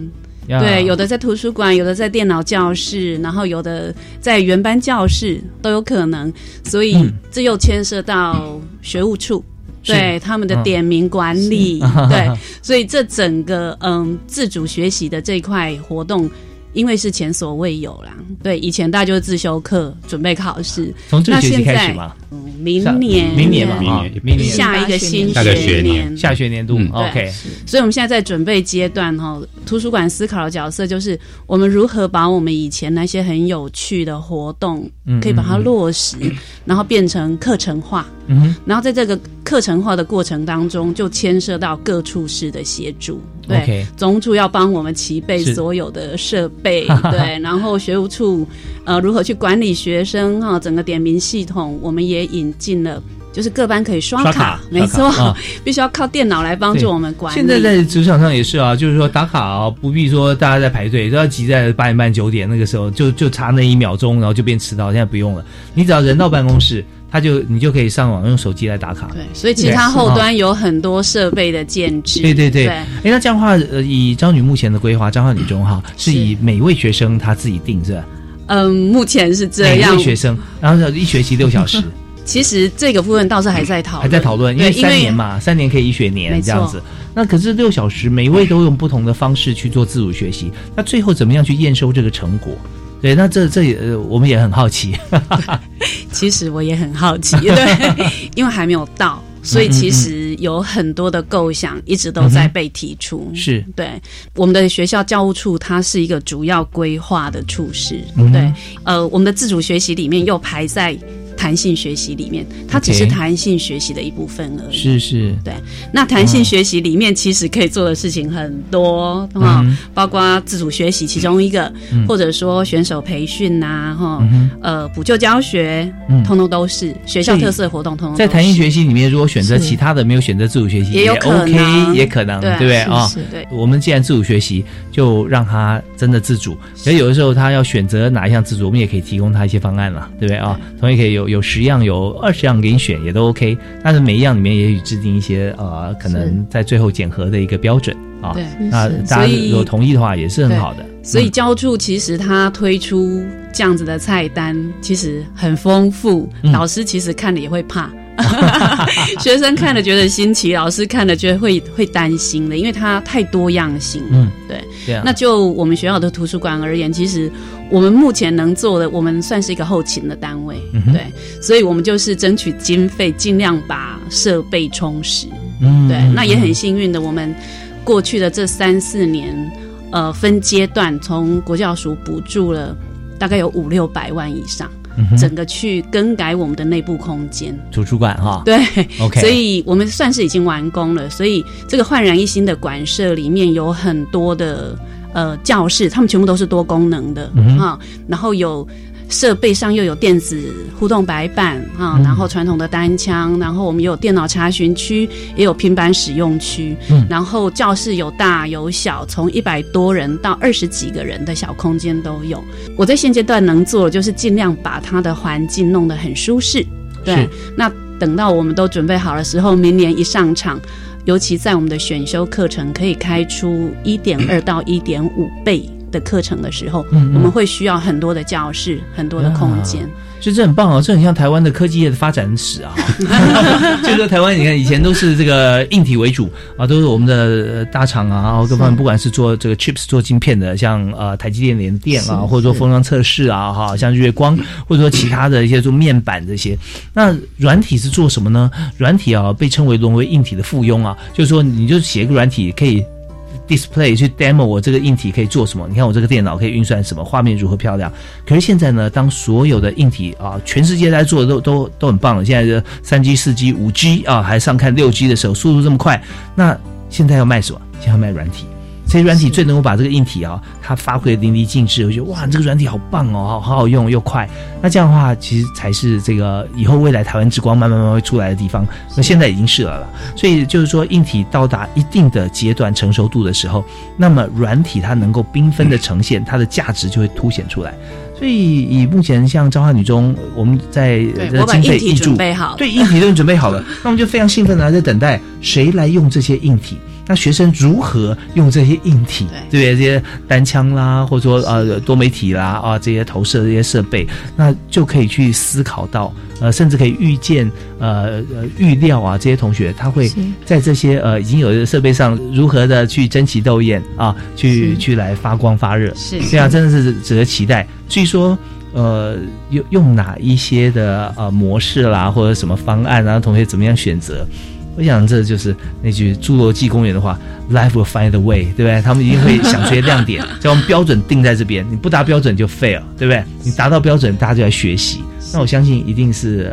S8: 对，有的在图书馆，有的在电脑教室，然后有的在原班教室都有可能。所以这又牵涉到学务处对他们的点名管理，对，所以这整个嗯自主学习的这块活动。因为是前所未有啦，对，以前大家就是自修课准备考试，
S1: 从这个学期开始嘛，
S8: 明年，
S1: 明年嘛，明年
S8: 下一个新
S3: 学
S8: 年，
S1: 下学年度，OK。
S8: 所以我们现在在准备阶段哈，图书馆思考的角色就是我们如何把我们以前那些很有趣的活动，可以把它落实，然后变成课程化，嗯，然后在这个课程化的过程当中，就牵涉到各处室的协助。对，总处要帮我们齐备所有的设备，对，然后学务处呃如何去管理学生哈，整个点名系统，我们也引进了就是各班可以刷卡，没错，必须要靠电脑来帮助我们管理。
S1: 现在在职场上也是啊，就是说打卡啊，不必说大家在排队都要挤在八点半九点那个时候，就就差那一秒钟，然后就变迟到。现在不用了，你只要人到办公室，他就你就可以上网用手机来打卡。
S8: 对，所以其他后端有很多设备的建制。
S1: 对对对。哎，那这样的话，呃，以张女目前的规划，张化女中哈，是以每位学生他自己定是吧？
S8: 嗯，目前是这样。
S1: 每位学生，然后一学期六小时。
S8: 其实这个部分倒是还在讨，
S1: 还在讨论，因为三年嘛，三年可以一学年这样子。那可是六小时，每一位都用不同的方式去做自主学习。那最后怎么样去验收这个成果？对，那这这也呃，我们也很好奇。
S8: 其实我也很好奇，对，因为还没有到，所以其实有很多的构想一直都在被提出。
S1: 是
S8: 对我们的学校教务处，它是一个主要规划的处室。对，呃，我们的自主学习里面又排在。弹性学习里面，它只是弹性学习的一部分而已。
S1: 是是，
S8: 对。那弹性学习里面其实可以做的事情很多哈，包括自主学习其中一个，或者说选手培训呐，哈，呃，补救教学，通通都是学校特色活动。通通
S1: 在弹性学习里面，如果选择其他的，没有选择自主学习，
S8: 也有
S1: OK，也可能，对不对啊？
S8: 对。
S1: 我们既然自主学习，就让他真的自主。所以有的时候他要选择哪一项自主，我们也可以提供他一些方案了，对不对啊？同样可以有。有十样，有二十样给你选，也都 OK。但是每一样里面也许制定一些呃，可能在最后检核的一个标准啊。
S8: 对，
S1: 那大家有同意的话，也是很好的。
S8: 所以教处其实他推出这样子的菜单，其实很丰富。老师其实看了也会怕，学生看了觉得新奇，老师看了觉得会会担心的，因为它太多样性。嗯，对。那就我们学校的图书馆而言，其实。我们目前能做的，我们算是一个后勤的单位，对，所以我们就是争取经费，尽量把设备充实。对，那也很幸运的，我们过去的这三四年，呃，分阶段从国教署补助了大概有五六百万以上，整个去更改我们的内部空间，
S1: 图书馆哈，
S8: 对
S1: ，OK，
S8: 所以我们算是已经完工了。所以这个焕然一新的馆舍里面有很多的。呃，教室他们全部都是多功能的哈，然后有设备上又有电子互动白板啊，然后传统的单枪，然后我们有电脑查询区，也有平板使用区，嗯然后教室有大有小，从一百多人到二十几个人的小空间都有。我在现阶段能做的就是尽量把它的环境弄得很舒适。对，那等到我们都准备好的时候，明年一上场。尤其在我们的选修课程可以开出一点二到一点五倍。的课程的时候，我们会需要很多的教室，很多的空间。
S1: 所以这很棒哦，这很像台湾的科技业的发展史啊。就说台湾，你看以前都是这个硬体为主啊，都是我们的大厂啊，然后各方面不管是做这个 chips 做晶片的，像呃台积电联电啊，或者说封装测试啊，哈，像日月光，或者说其他的一些做面板这些。那软体是做什么呢？软体啊，被称为沦为硬体的附庸啊，就是说你就写一个软体可以。Display 去 demo 我这个硬体可以做什么？你看我这个电脑可以运算什么？画面如何漂亮？可是现在呢，当所有的硬体啊，全世界在做的都都都很棒了。现在的三 G、四 G、五 G 啊，还上看六 G 的时候，速度这么快，那现在要卖什么？现在要卖软体。这些软体最能够把这个硬体啊，它发挥的淋漓尽致。我觉得哇，这个软体好棒哦，好好好用又快。那这样的话，其实才是这个以后未来台湾之光慢慢慢慢会出来的地方。那现在已经是了了。所以就是说，硬体到达一定的阶段成熟度的时候，那么软体它能够缤纷的呈现，它的价值就会凸显出来。所以以目前像彰化女中，我们在经费挹注，对硬体都准备好了，那我们就非常兴奋的在等待谁来用这些硬体。那学生如何用这些硬体，对不对？这些单枪啦，或者说呃多媒体啦啊，这些投射这些设备，那就可以去思考到，呃，甚至可以预见，呃呃预料啊，这些同学他会在这些呃已经有的设备上如何的去争奇斗艳啊，去去来发光发热。
S8: 是，
S1: 这样真的是值得期待。至于说，呃，用用哪一些的呃模式啦，或者什么方案，然后同学怎么样选择？我想这就是那句《侏罗纪公园》的话：“Life will find a way，对不对？他们一定会想出些亮点，将标准定在这边。你不达标准就 fail，对不对？你达到标准，大家就来学习。那我相信一定是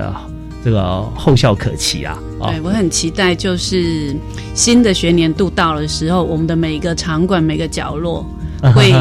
S1: 这个后效可期啊！
S8: 对我很期待，就是新的学年度到了时候，我们的每一个场馆、每个角落会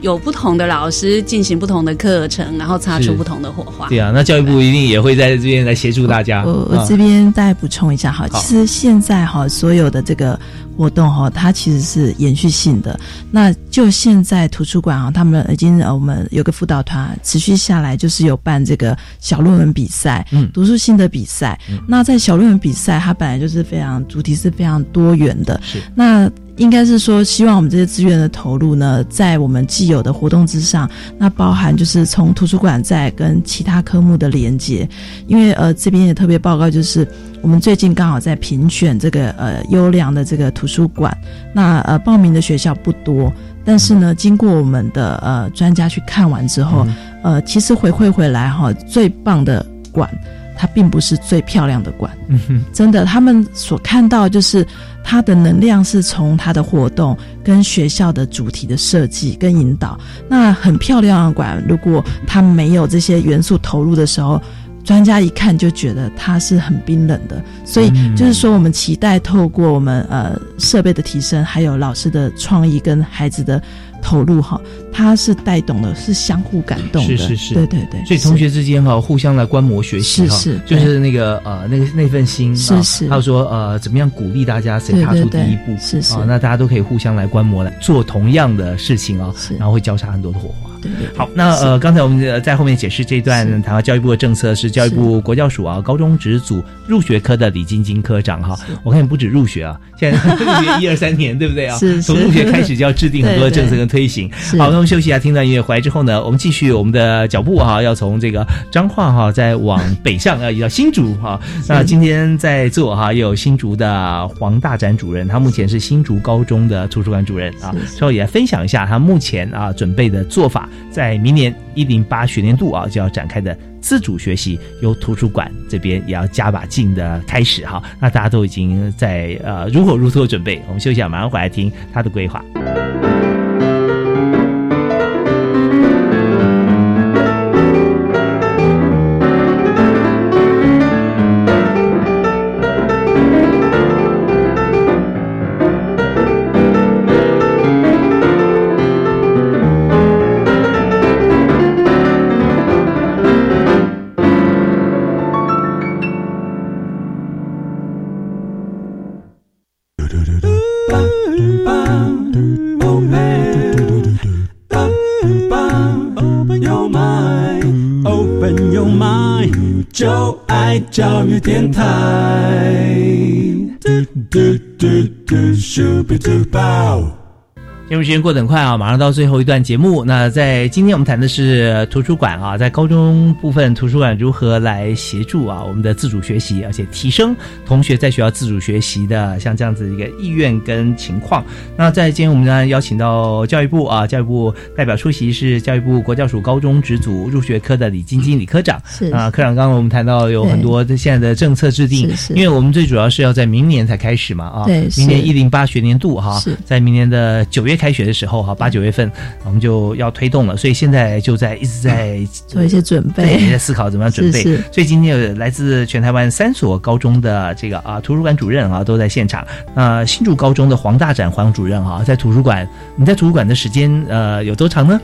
S8: 有不同的老师进行不同的课程，然后擦出不同的火花。
S1: 对啊，那教育部一定也会在这边来协助大家。
S2: 我我这边再补充一下哈，其实现在哈所有的这个活动哈，它其实是延续性的。那就现在图书馆啊，他们已经呃，我们有个辅导团持续下来，就是有办这个小论文比赛，嗯，读书心得比赛。那在小论文比赛，它本来就是非常主题是非常多元的。
S1: 是
S2: 那。应该是说，希望我们这些资源的投入呢，在我们既有的活动之上，那包含就是从图书馆在跟其他科目的连接。因为呃，这边也特别报告，就是我们最近刚好在评选这个呃优良的这个图书馆，那呃报名的学校不多，但是呢，经过我们的呃专家去看完之后，呃，其实回馈回来哈，最棒的馆。它并不是最漂亮的馆，嗯真的，他们所看到就是它的能量是从它的活动跟学校的主题的设计跟引导。那很漂亮的馆，如果它没有这些元素投入的时候，专家一看就觉得它是很冰冷的。所以就是说，我们期待透过我们呃设备的提升，还有老师的创意跟孩子的。投入哈，它是带动的，是相互感动
S1: 的，是是是，
S2: 对对对。
S1: 所以同学之间哈，互相来观摩学习
S2: 哈，是是，
S1: 就是那个呃，那个那份心，
S2: 是是。
S1: 还有说呃，怎么样鼓励大家谁踏出第一步，
S2: 是是。
S1: 那大家都可以互相来观摩，来做同样的事情啊，然后会交叉很多的火花。
S2: 对对。
S1: 好，那呃，刚才我们在后面解释这段谈到教育部的政策，是教育部国教署啊高中职组入学科的李晶晶科长哈。我看你不止入学啊，现在入学 一二三年，对不对啊？
S2: 是。
S1: 从入学开始就要制定很多的政策跟推行。好，那我们休息一下，听段音乐回来之后呢，我们继续我们的脚步哈，要从这个彰化哈，再往北上，要移到新竹哈。那今天在座哈，也有新竹的黄大展主任，他目前是新竹高中的图书馆主任啊，稍后也来分享一下他目前啊准备的做法。在明年一零八学年度啊，就要展开的自主学习，由图书馆这边也要加把劲的开始哈。那大家都已经在呃如火如荼的准备，我们休息一下，马上回来听他的规划。节目时间过得很快啊，马上到最后一段节目。那在今天我们谈的是图书馆啊，在高中部分图书馆如何来协助啊我们的自主学习，而且提升同学在学校自主学习的像这样子一个意愿跟情况。那在今天我们呢邀请到教育部啊，教育部代表出席是教育部国教署高中职组入学科的李晶晶李科长。
S2: 是
S1: 啊，科长刚刚我们谈到有很多的现在的政策制定，因为我们最主要是要在明年才开始嘛啊，
S2: 对，
S1: 明年一零八学年度哈，
S2: 是
S1: 在明年的九月。开学的时候哈，八九月份我们就要推动了，所以现在就在一直在
S2: 做一些准备，
S1: 在思考怎么样准备。所以今天有来自全台湾三所高中的这个啊图书馆主任啊都在现场。那新竹高中的黄大展黄主任啊，在图书馆，你在图书馆的时间呃有多长呢？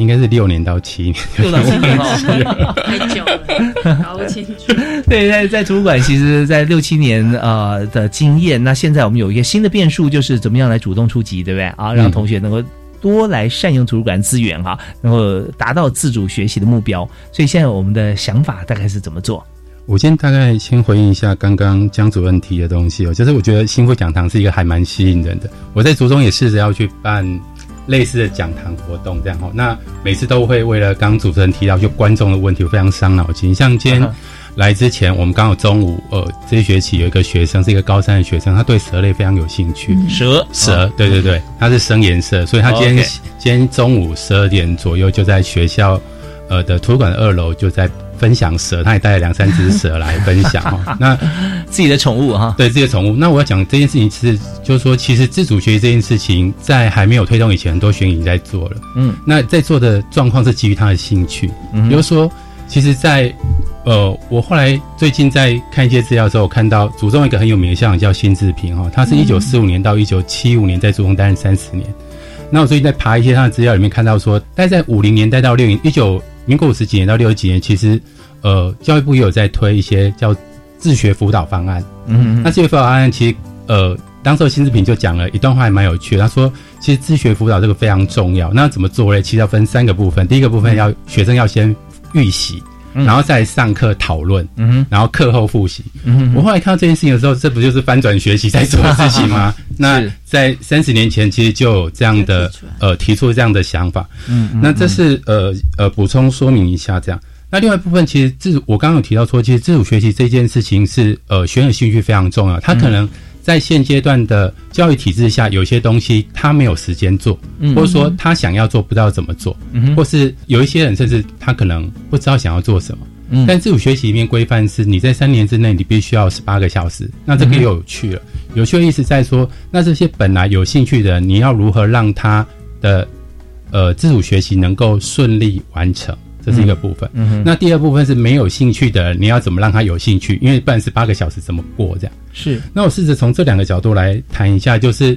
S9: 应该是六年到七年，
S1: 六到七年
S8: 哦，太久了，搞不清楚。
S1: 对，在在图书馆，其实，在六七年呃的经验，那现在我们有一个新的变数，就是怎么样来主动出击，对不对啊？让同学能够多来善用图书馆资源哈，然后达到自主学习的目标。所以现在我们的想法大概是怎么做？
S9: 我先大概先回应一下刚刚江主任提的东西哦，就是我觉得新会讲堂是一个还蛮吸引人的。我在初中也试着要去办。类似的讲堂活动这样哈，那每次都会为了刚主持人提到就观众的问题，非常伤脑筋。像今天来之前，我们刚好中午呃，这一学期有一个学生是一个高三的学生，他对蛇类非常有兴趣。
S1: 蛇
S9: 蛇，对对对，他是深颜色，所以他今天今天中午十二点左右就在学校呃的图书馆的二楼就在。分享蛇，他也带了两三只蛇来分享哈。那
S1: 自己的宠物哈，
S9: 对自己的宠物。那我要讲这件事情是，就是说，其实自主学习这件事情，在还没有推动以前，很多学员已经在做了。嗯，那在做的状况是基于他的兴趣。嗯，比如说，其实，在呃，我后来最近在看一些资料的时候，我看到祖宗一个很有名的校长叫辛志平哈，他是一九四五年到一九七五年在祖宗担任三十年。那我最近在爬一些他的资料里面看到说，大概在五零年代到六零一九民国五十几年到六十几年，其实呃教育部也有在推一些叫自学辅导方案。嗯，那自学辅导方案其实呃。当时新志平就讲了一段话，还蛮有趣。他说：“其实自学辅导这个非常重要。那怎么做呢？其实要分三个部分。第一个部分要学生要先预习，然后再上课讨论，然后课后复习。我后来看到这件事情的时候，这不就是翻转学习在做的事情吗？那在三十年前，其实就有这样的呃提出这样的想法。嗯，那这是呃呃补充说明一下这样。那另外一部分，其实自我刚刚有提到说，其实自主学习这件事情是呃学生兴趣非常重要。他可能。在现阶段的教育体制下，有些东西他没有时间做，或者说他想要做不知道怎么做，或是有一些人甚至他可能不知道想要做什么。但自主学习里面规范是，你在三年之内你必须要十八个小时。那这个又有趣了，有趣的意思在说，那这些本来有兴趣的人，你要如何让他的呃自主学习能够顺利完成？这是一个部分。那第二部分是没有兴趣的，你要怎么让他有兴趣？因为不然是八个小时怎么过这样？
S1: 是。
S9: 那我试着从这两个角度来谈一下，就是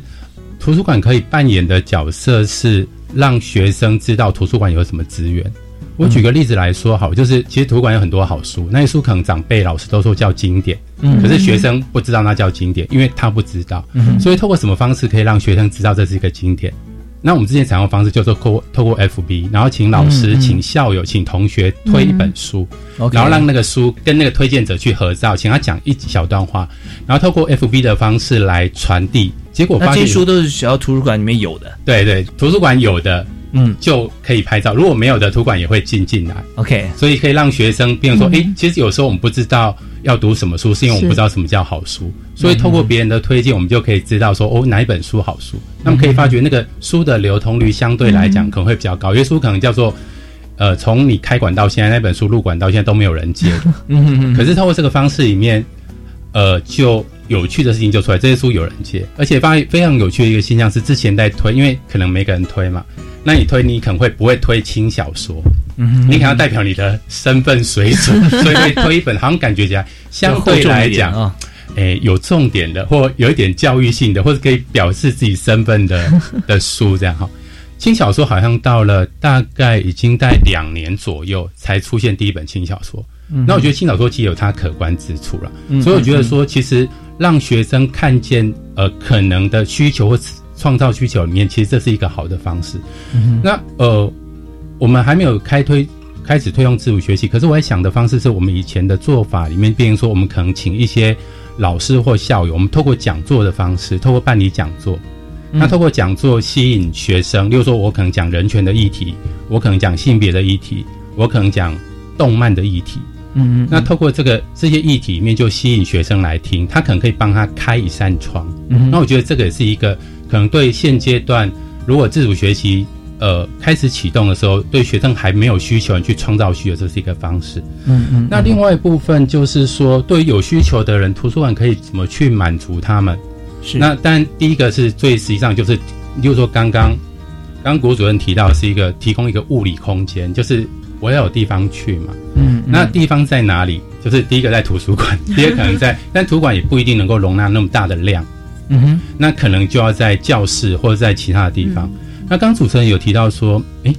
S9: 图书馆可以扮演的角色是让学生知道图书馆有什么资源。我举个例子来说，好，就是其实图书馆有很多好书，那些书可能长辈、老师都说叫经典，嗯，可是学生不知道那叫经典，因为他不知道。嗯，所以透过什么方式可以让学生知道这是一个经典？那我们之前采用方式就是透透过 FB，然后请老师、请校友、请同学推一本书，然后让那个书跟那个推荐者去合照，请他讲一小段话，然后透过 FB 的方式来传递。结果发
S1: 现，这些书都是学校图书馆里面有的。
S9: 对对，图书馆有的。嗯，就可以拍照。如果没有的，图馆也会进进来。
S1: OK，
S9: 所以可以让学生，比如说，哎，其实有时候我们不知道要读什么书，是因为我们不知道什么叫好书。所以透过别人的推荐，我们就可以知道说，哦，哪一本书好书。那么可以发觉那个书的流通率相对来讲可能会比较高。有些书可能叫做，呃，从你开馆到现在，那本书入馆到现在都没有人接。嗯嗯嗯。可是透过这个方式里面，呃，就有趣的事情就出来，这些书有人接，而且发现非常有趣的一个现象是，之前在推，因为可能每个人推嘛。那你推你可能会不会推轻小说？嗯，你可能要代表你的身份水准，所以会推一本好像感觉起来相对来讲啊，诶有重点的，或有一点教育性的，或者可以表示自己身份的 的书这样哈。轻小说好像到了大概已经在两年左右才出现第一本轻小说。那我觉得轻小说其实有它可观之处了，所以我觉得说其实让学生看见呃可能的需求或。创造需求里面，其实这是一个好的方式。那呃，我们还没有开推开始推动自主学习，可是我在想的方式是我们以前的做法里面，变成说我们可能请一些老师或校友，我们透过讲座的方式，透过办理讲座，那透过讲座吸引学生。例如说，我可能讲人权的议题，我可能讲性别的议题，我可能讲动漫的议题。嗯，那透过这个这些议题里面，就吸引学生来听，他可能可以帮他开一扇窗。嗯，那我觉得这个也是一个。可能对现阶段，如果自主学习呃开始启动的时候，对学生还没有需求，你去创造需求，这是一个方式。嗯嗯。那另外一部分就是说，对于有需求的人，图书馆可以怎么去满足他们？是。那但第一个是最实际上就是，例如说刚刚刚国主任提到是一个提供一个物理空间，就是我要有地方去嘛。嗯。那地方在哪里？就是第一个在图书馆，第二可能在，但图书馆也不一定能够容纳那么大的量。嗯哼，那可能就要在教室或者在其他的地方。那刚主持人有提到说，诶，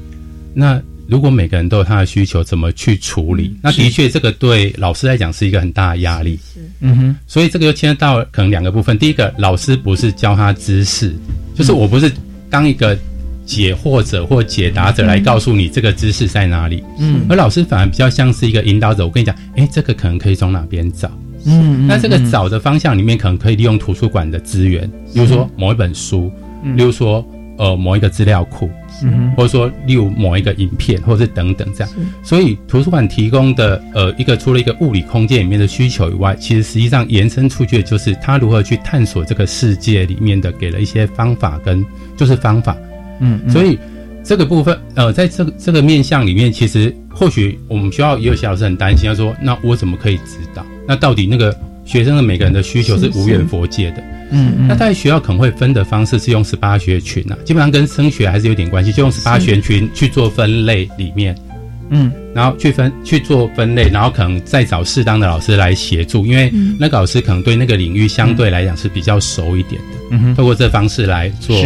S9: 那如果每个人都有他的需求，怎么去处理？那的确，这个对老师来讲是一个很大的压力。是，嗯哼。所以这个又牵涉到可能两个部分。第一个，老师不是教他知识，就是我不是当一个解惑者或解答者来告诉你这个知识在哪里。嗯，而老师反而比较像是一个引导者。我跟你讲，诶，这个可能可以从哪边找。嗯，那这个找的方向里面，可能可以利用图书馆的资源，比如说某一本书，例如说呃某一个资料库，嗯，或者说例如某一个影片，或者是等等这样。所以图书馆提供的呃一个除了一个物理空间里面的需求以外，其实实际上延伸出去的就是他如何去探索这个世界里面的，给了一些方法跟就是方法。嗯，所以这个部分呃在这个这个面向里面，其实或许我们学校也有些老师很担心，他说那我怎么可以知道？那到底那个学生的每个人的需求是无缘佛界的，嗯嗯。那在学校可能会分的方式是用十八学群啊，基本上跟升学还是有点关系，就用十八学群去做分类里面，嗯，然后去分去做分类，然后可能再找适当的老师来协助，因为那个老师可能对那个领域相对来讲是比较熟一点的，嗯哼。透过这方式来做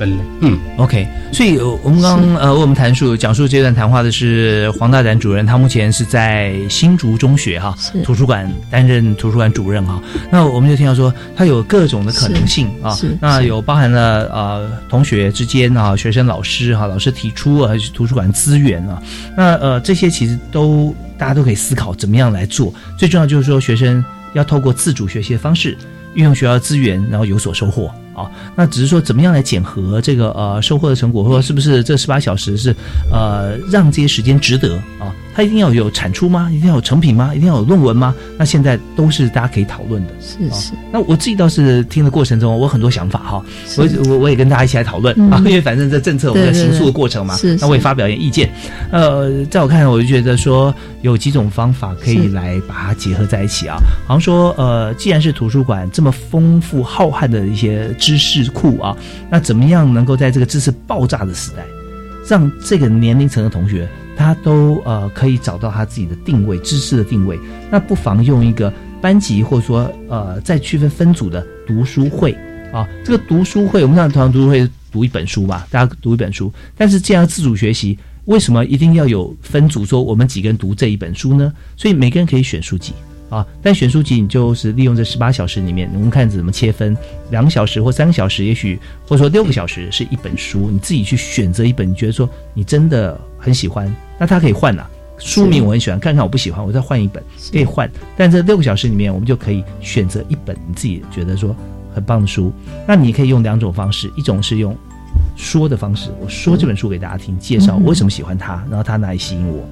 S9: 分类。嗯
S1: ，OK。所以我们刚呃，为我们谈述讲述这段谈话的是黄大展主任，他目前是在新竹中学哈图书馆担任图书馆主任哈。那我们就听到说，他有各种的可能性啊。那有包含了呃同学之间啊，学生老师哈，老师提出啊，图书馆资源啊。那呃这些其实都大家都可以思考怎么样来做。最重要就是说，学生要透过自主学习的方式，运用学校资源，然后有所收获。啊，那只是说怎么样来检核这个呃收获的成果，或者是不是这十八小时是呃让这些时间值得啊？它一定要有产出吗？一定要有成品吗？一定要有论文吗？那现在都是大家可以讨论的。
S2: 是是。
S1: 那我自己倒是听的过程中，我很多想法哈。我我我也跟大家一起来讨论啊，因为反正这政策我们在行诉的过程嘛，那我也发表一点意见。呃，在我看来，我就觉得说有几种方法可以来把它结合在一起啊。好像说呃，既然是图书馆这么丰富浩瀚的一些知识库啊，那怎么样能够在这个知识爆炸的时代，让这个年龄层的同学？他都呃可以找到他自己的定位，知识的定位。那不妨用一个班级，或者说呃再区分分组的读书会啊。这个读书会，我们常常读书会读一本书吧，大家读一本书。但是这样自主学习，为什么一定要有分组？说我们几个人读这一本书呢？所以每个人可以选书籍。啊，但选书籍你就是利用这十八小时里面，我们看怎么切分，两个小时或三个小时，也许或者说六个小时是一本书，你自己去选择一本，你觉得说你真的很喜欢，那它可以换呐。书名我很喜欢，看看我不喜欢，我再换一本，可以换。但这六个小时里面，我们就可以选择一本你自己觉得说很棒的书。那你可以用两种方式，一种是用说的方式，我说这本书给大家听，介绍我为什么喜欢它，然后它哪里吸引我。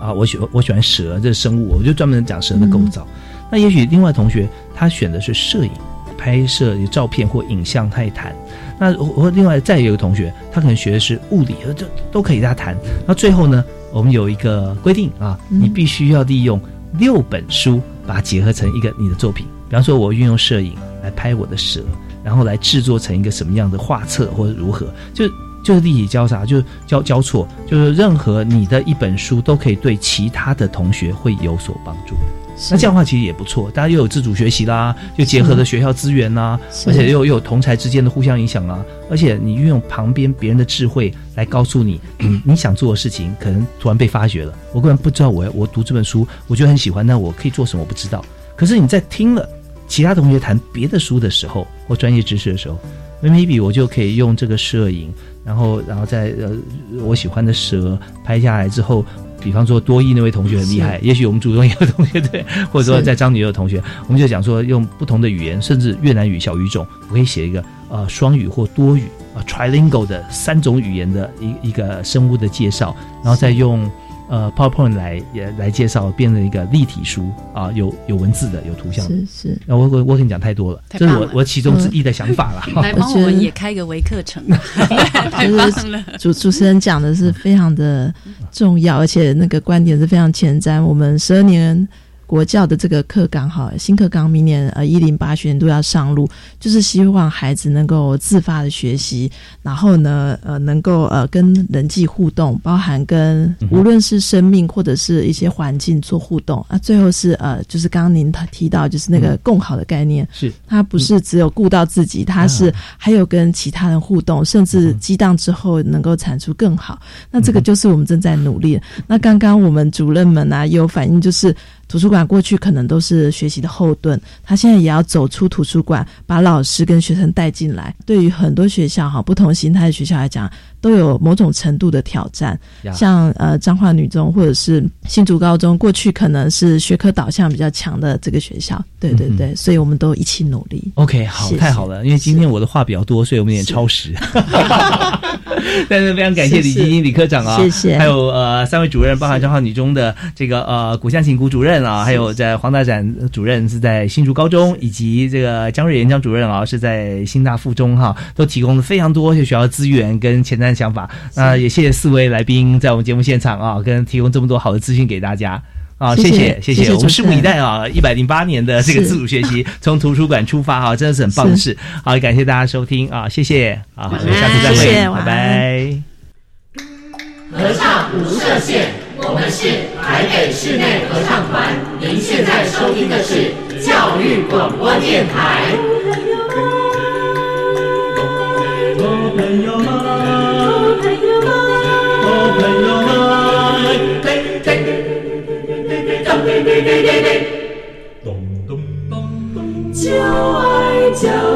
S1: 啊，我喜我喜欢蛇这个生物，我就专门讲蛇的构造。那也许另外同学他选的是摄影，拍摄照片或影像，他也谈。那我另外再有一个同学，他可能学的是物理，这都可以他谈。那最后呢，我们有一个规定啊，你必须要利用六本书把它结合成一个你的作品。比方说，我运用摄影来拍我的蛇，然后来制作成一个什么样的画册或者如何，就。就是立体交叉，就是交交错，就是任何你的一本书都可以对其他的同学会有所帮助。那这样的话其实也不错，大家又有自主学习啦，又结合了学校资源啦，而且又又有同才之间的互相影响啊。而且你运用旁边别人的智慧来告诉你，你你想做的事情可能突然被发掘了。我根本不知道我我读这本书，我觉得很喜欢，那我可以做什么？我不知道。可是你在听了其他同学谈别的书的时候，或专业知识的时候，maybe 我就可以用这个摄影。然后，然后在呃，我喜欢的蛇拍下来之后，比方说多益那位同学很厉害，也许我们主动一个同学 对，或者说在张女的同学，我们就讲说用不同的语言，甚至越南语小语种，我可以写一个呃双语或多语啊 trilingual 的三种语言的一一个生物的介绍，然后再用。呃，PowerPoint 来也来介绍，变成一个立体书啊，有有文字的，有图像的。
S2: 是是。
S1: 那我我我跟你讲太多了，这是我我其中之一的想法了。
S8: 来帮我们也开个微课程，太棒了。
S2: 主主持人讲的是非常的重要，而且那个观点是非常前瞻。我们十二年。国教的这个课纲哈，新课纲明年呃一零八学年都要上路，就是希望孩子能够自发的学习，然后呢呃能够呃跟人际互动，包含跟无论是生命或者是一些环境做互动啊。最后是呃就是刚刚您提到就是那个共好的概念，
S1: 是
S2: 它不是只有顾到自己，它是还有跟其他人互动，甚至激荡之后能够产出更好。那这个就是我们正在努力。那刚刚我们主任们啊有反映就是。图书馆过去可能都是学习的后盾，他现在也要走出图书馆，把老师跟学生带进来。对于很多学校哈，不同形态的学校来讲，都有某种程度的挑战。像呃彰化女中或者是新竹高中，过去可能是学科导向比较强的这个学校。对对对，所以我们都一起努力。
S1: OK，好，太好了，因为今天我的话比较多，所以我们有点超时。但是非常感谢李晶晶李科长啊，
S2: 谢谢。
S1: 还有呃三位主任，包含张浩女中的这个呃古香琴古主任啊，还有在黄大展主任是在新竹高中，以及这个江瑞岩江主任啊是在新大附中哈，都提供了非常多学校资源跟前瞻想法。那也谢谢四位来宾在我们节目现场啊，跟提供这么多好的资讯给大家。啊，谢谢谢谢，我们拭目以待啊！一百零八年的这个自主学习，从图书馆出发哈，真的是很棒的事。好，感谢大家收听啊，谢谢啊，我们下次再会，拜拜。合唱无设限，我们是台北室内合唱团。您现在收听的是教育广播电台。咚咚咚咚。就爱叫